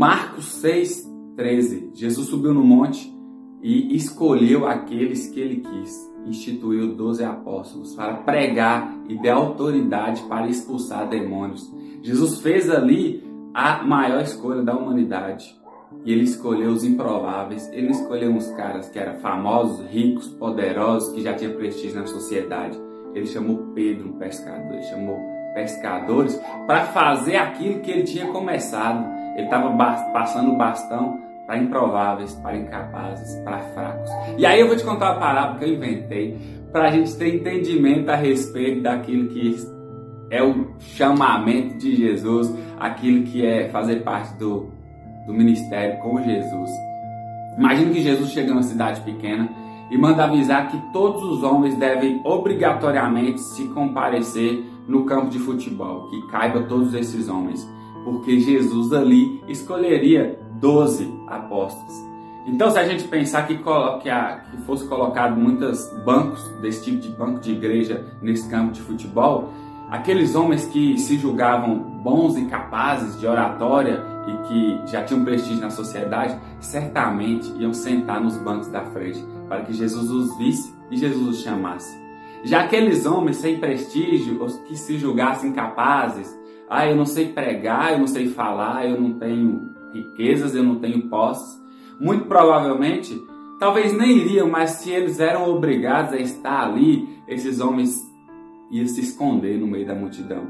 Marcos 6, 13. Jesus subiu no monte e escolheu aqueles que ele quis. Instituiu doze apóstolos para pregar e dar autoridade para expulsar demônios. Jesus fez ali a maior escolha da humanidade. E ele escolheu os improváveis. Ele escolheu uns caras que eram famosos, ricos, poderosos, que já tinham prestígio na sociedade. Ele chamou Pedro, um pescador. Ele chamou pescadores para fazer aquilo que ele tinha começado. Ele estava passando o bastão para improváveis, para incapazes, para fracos. E aí eu vou te contar uma palavra que eu inventei para a gente ter entendimento a respeito daquilo que é o chamamento de Jesus, aquilo que é fazer parte do, do ministério com Jesus. Imagina que Jesus chega numa cidade pequena e manda avisar que todos os homens devem obrigatoriamente se comparecer no campo de futebol, que caiba todos esses homens, porque Jesus ali escolheria 12 apóstolos. Então, se a gente pensar que, a, que fosse colocado muitos bancos desse tipo de banco de igreja nesse campo de futebol, aqueles homens que se julgavam bons e capazes de oratória e que já tinham prestígio na sociedade, certamente iam sentar nos bancos da frente para que Jesus os visse e Jesus os chamasse. Já aqueles homens sem prestígio, os que se julgassem capazes, ah, eu não sei pregar, eu não sei falar, eu não tenho riquezas, eu não tenho posses, muito provavelmente, talvez nem iriam, mas se eles eram obrigados a estar ali, esses homens iam se esconder no meio da multidão.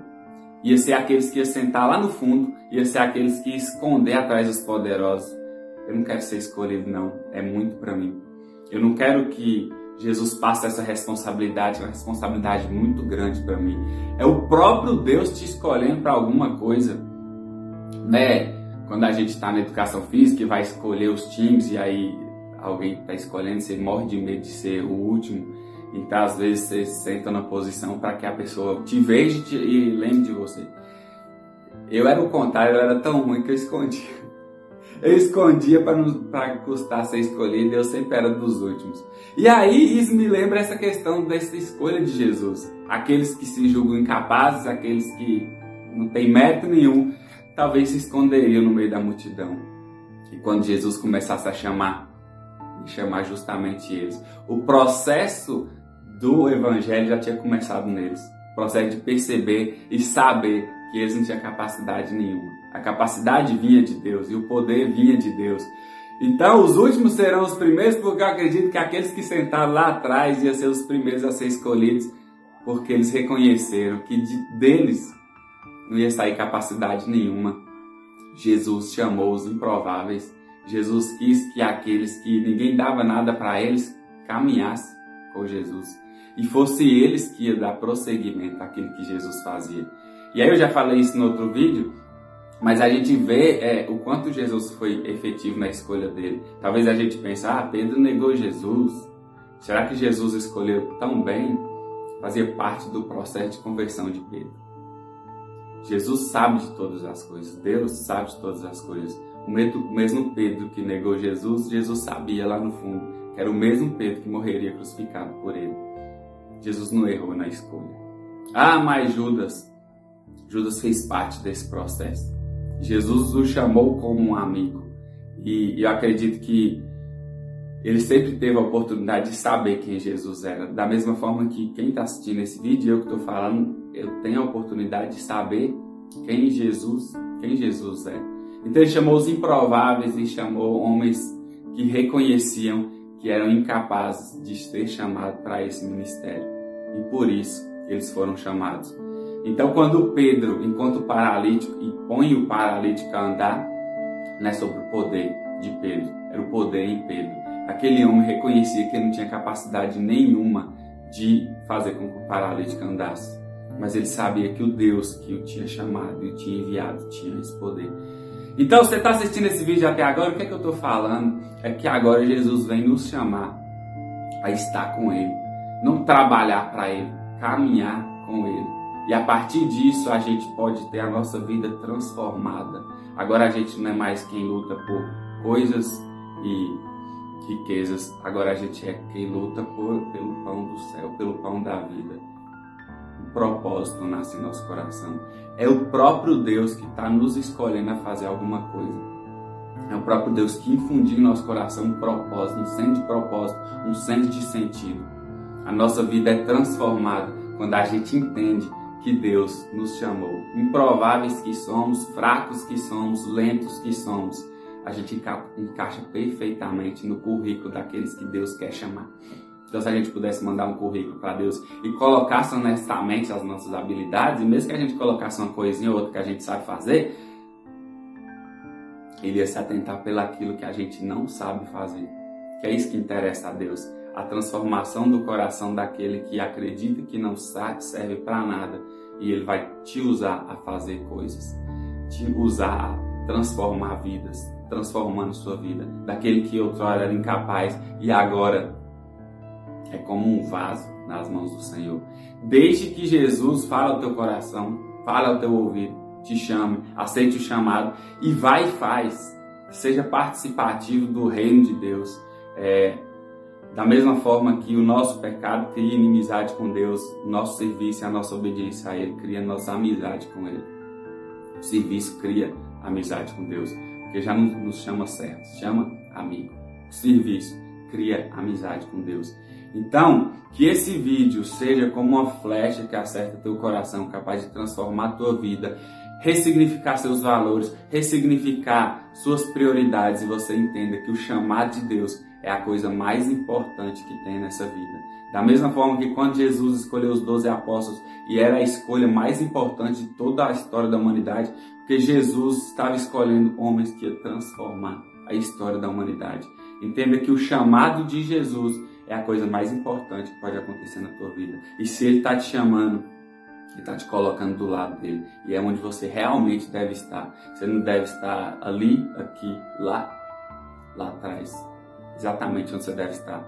Ia ser aqueles que iam sentar lá no fundo, ia ser aqueles que iam esconder atrás dos poderosos. Eu não quero ser escolhido, não. É muito para mim. Eu não quero que Jesus passe essa responsabilidade, é uma responsabilidade muito grande para mim. É o próprio Deus te escolhendo para alguma coisa, né? quando a gente está na educação física e vai escolher os times e aí alguém está escolhendo, você morre de medo de ser o último. Então, às vezes, você senta na posição para que a pessoa te veja e lembre de você. Eu era o contrário, eu era tão ruim que eu escondia. Eu escondia para custar ser escolhido, eu sempre era dos últimos. E aí, isso me lembra essa questão dessa escolha de Jesus. Aqueles que se julgam incapazes, aqueles que não têm mérito nenhum, talvez se esconderiam no meio da multidão. E quando Jesus começasse a chamar, e chamar justamente eles. O processo do evangelho já tinha começado neles. O processo de perceber e saber que eles não tinham capacidade nenhuma. A capacidade vinha de Deus e o poder vinha de Deus. Então, os últimos serão os primeiros, porque eu acredito que aqueles que sentaram lá atrás iam ser os primeiros a ser escolhidos, porque eles reconheceram que de, deles não ia sair capacidade nenhuma. Jesus chamou os improváveis. Jesus quis que aqueles que ninguém dava nada para eles caminhassem com Jesus e fosse eles que ia dar prosseguimento àquilo que Jesus fazia. E aí eu já falei isso no outro vídeo, mas a gente vê é, o quanto Jesus foi efetivo na escolha dele. Talvez a gente pense, ah, Pedro negou Jesus. Será que Jesus escolheu tão bem? Fazia parte do processo de conversão de Pedro. Jesus sabe de todas as coisas, Deus sabe de todas as coisas. O mesmo Pedro que negou Jesus, Jesus sabia lá no fundo que era o mesmo Pedro que morreria crucificado por ele. Jesus não errou na escolha. Ah, mas Judas, Judas fez parte desse processo. Jesus o chamou como um amigo. E eu acredito que ele sempre teve a oportunidade de saber quem Jesus era. Da mesma forma que quem está assistindo esse vídeo, eu que estou falando, eu tenho a oportunidade de saber quem Jesus, quem Jesus é. Então ele chamou os improváveis e chamou homens que reconheciam que eram incapazes de ser chamados para esse ministério. E por isso eles foram chamados. Então quando Pedro encontra o paralítico e põe o paralítico a andar, não é sobre o poder de Pedro, era o poder em Pedro aquele homem reconhecia que ele não tinha capacidade nenhuma de fazer com que o paralítico andasse. Mas ele sabia que o Deus que o tinha chamado e o tinha enviado tinha esse poder. Então, você está assistindo esse vídeo até agora, o que é que eu estou falando? É que agora Jesus vem nos chamar a estar com Ele. Não trabalhar para Ele, caminhar com Ele. E a partir disso a gente pode ter a nossa vida transformada. Agora a gente não é mais quem luta por coisas e riquezas, agora a gente é quem luta por, pelo pão do céu, pelo pão da vida. O propósito nasce em nosso coração. É o próprio Deus que está nos escolhendo a fazer alguma coisa. É o próprio Deus que infundiu em nosso coração um propósito, um senso de propósito, um senso de sentido. A nossa vida é transformada quando a gente entende que Deus nos chamou. Improváveis que somos, fracos que somos, lentos que somos, a gente encaixa perfeitamente no currículo daqueles que Deus quer chamar. Então, se a gente pudesse mandar um currículo para Deus e colocasse honestamente as nossas habilidades, e mesmo que a gente colocasse uma coisinha ou outra que a gente sabe fazer, ele ia se atentar pelaquilo que a gente não sabe fazer. Que é isso que interessa a Deus. A transformação do coração daquele que acredita que não sabe, serve para nada. E ele vai te usar a fazer coisas. Te usar a transformar vidas. Transformando sua vida. Daquele que outrora era incapaz e agora é como um vaso nas mãos do Senhor. Desde que Jesus fala ao teu coração, fala ao teu ouvido, te chame, aceite o chamado e vai e faz. Seja participativo do reino de Deus. É, da mesma forma que o nosso pecado cria inimizade com Deus, nosso serviço e a nossa obediência a Ele cria nossa amizade com Ele. O serviço cria amizade com Deus, porque já não nos chama certo, chama amigo. O serviço cria amizade com Deus. Então, que esse vídeo seja como uma flecha que acerta teu coração, capaz de transformar tua vida, ressignificar seus valores, ressignificar suas prioridades e você entenda que o chamado de Deus é a coisa mais importante que tem nessa vida. Da mesma forma que quando Jesus escolheu os doze apóstolos e era a escolha mais importante de toda a história da humanidade, porque Jesus estava escolhendo homens que iam transformar a história da humanidade. Entenda que o chamado de Jesus é a coisa mais importante que pode acontecer na tua vida. E se Ele está te chamando, Ele está te colocando do lado dele. E é onde você realmente deve estar. Você não deve estar ali, aqui, lá, lá atrás. Exatamente onde você deve estar.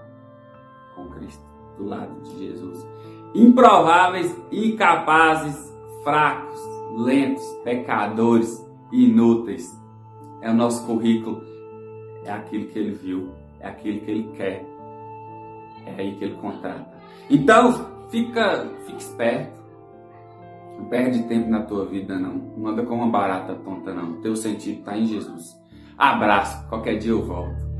Com Cristo, do lado de Jesus. Improváveis, incapazes, fracos, lentos, pecadores, inúteis. É o nosso currículo. É aquilo que ele viu. É aquilo que ele quer é aí que ele contrata. Então, fica, fica esperto. Não perde tempo na tua vida, não. Não anda com uma barata tonta, não. Teu sentido está em Jesus. Abraço. Qualquer dia eu volto.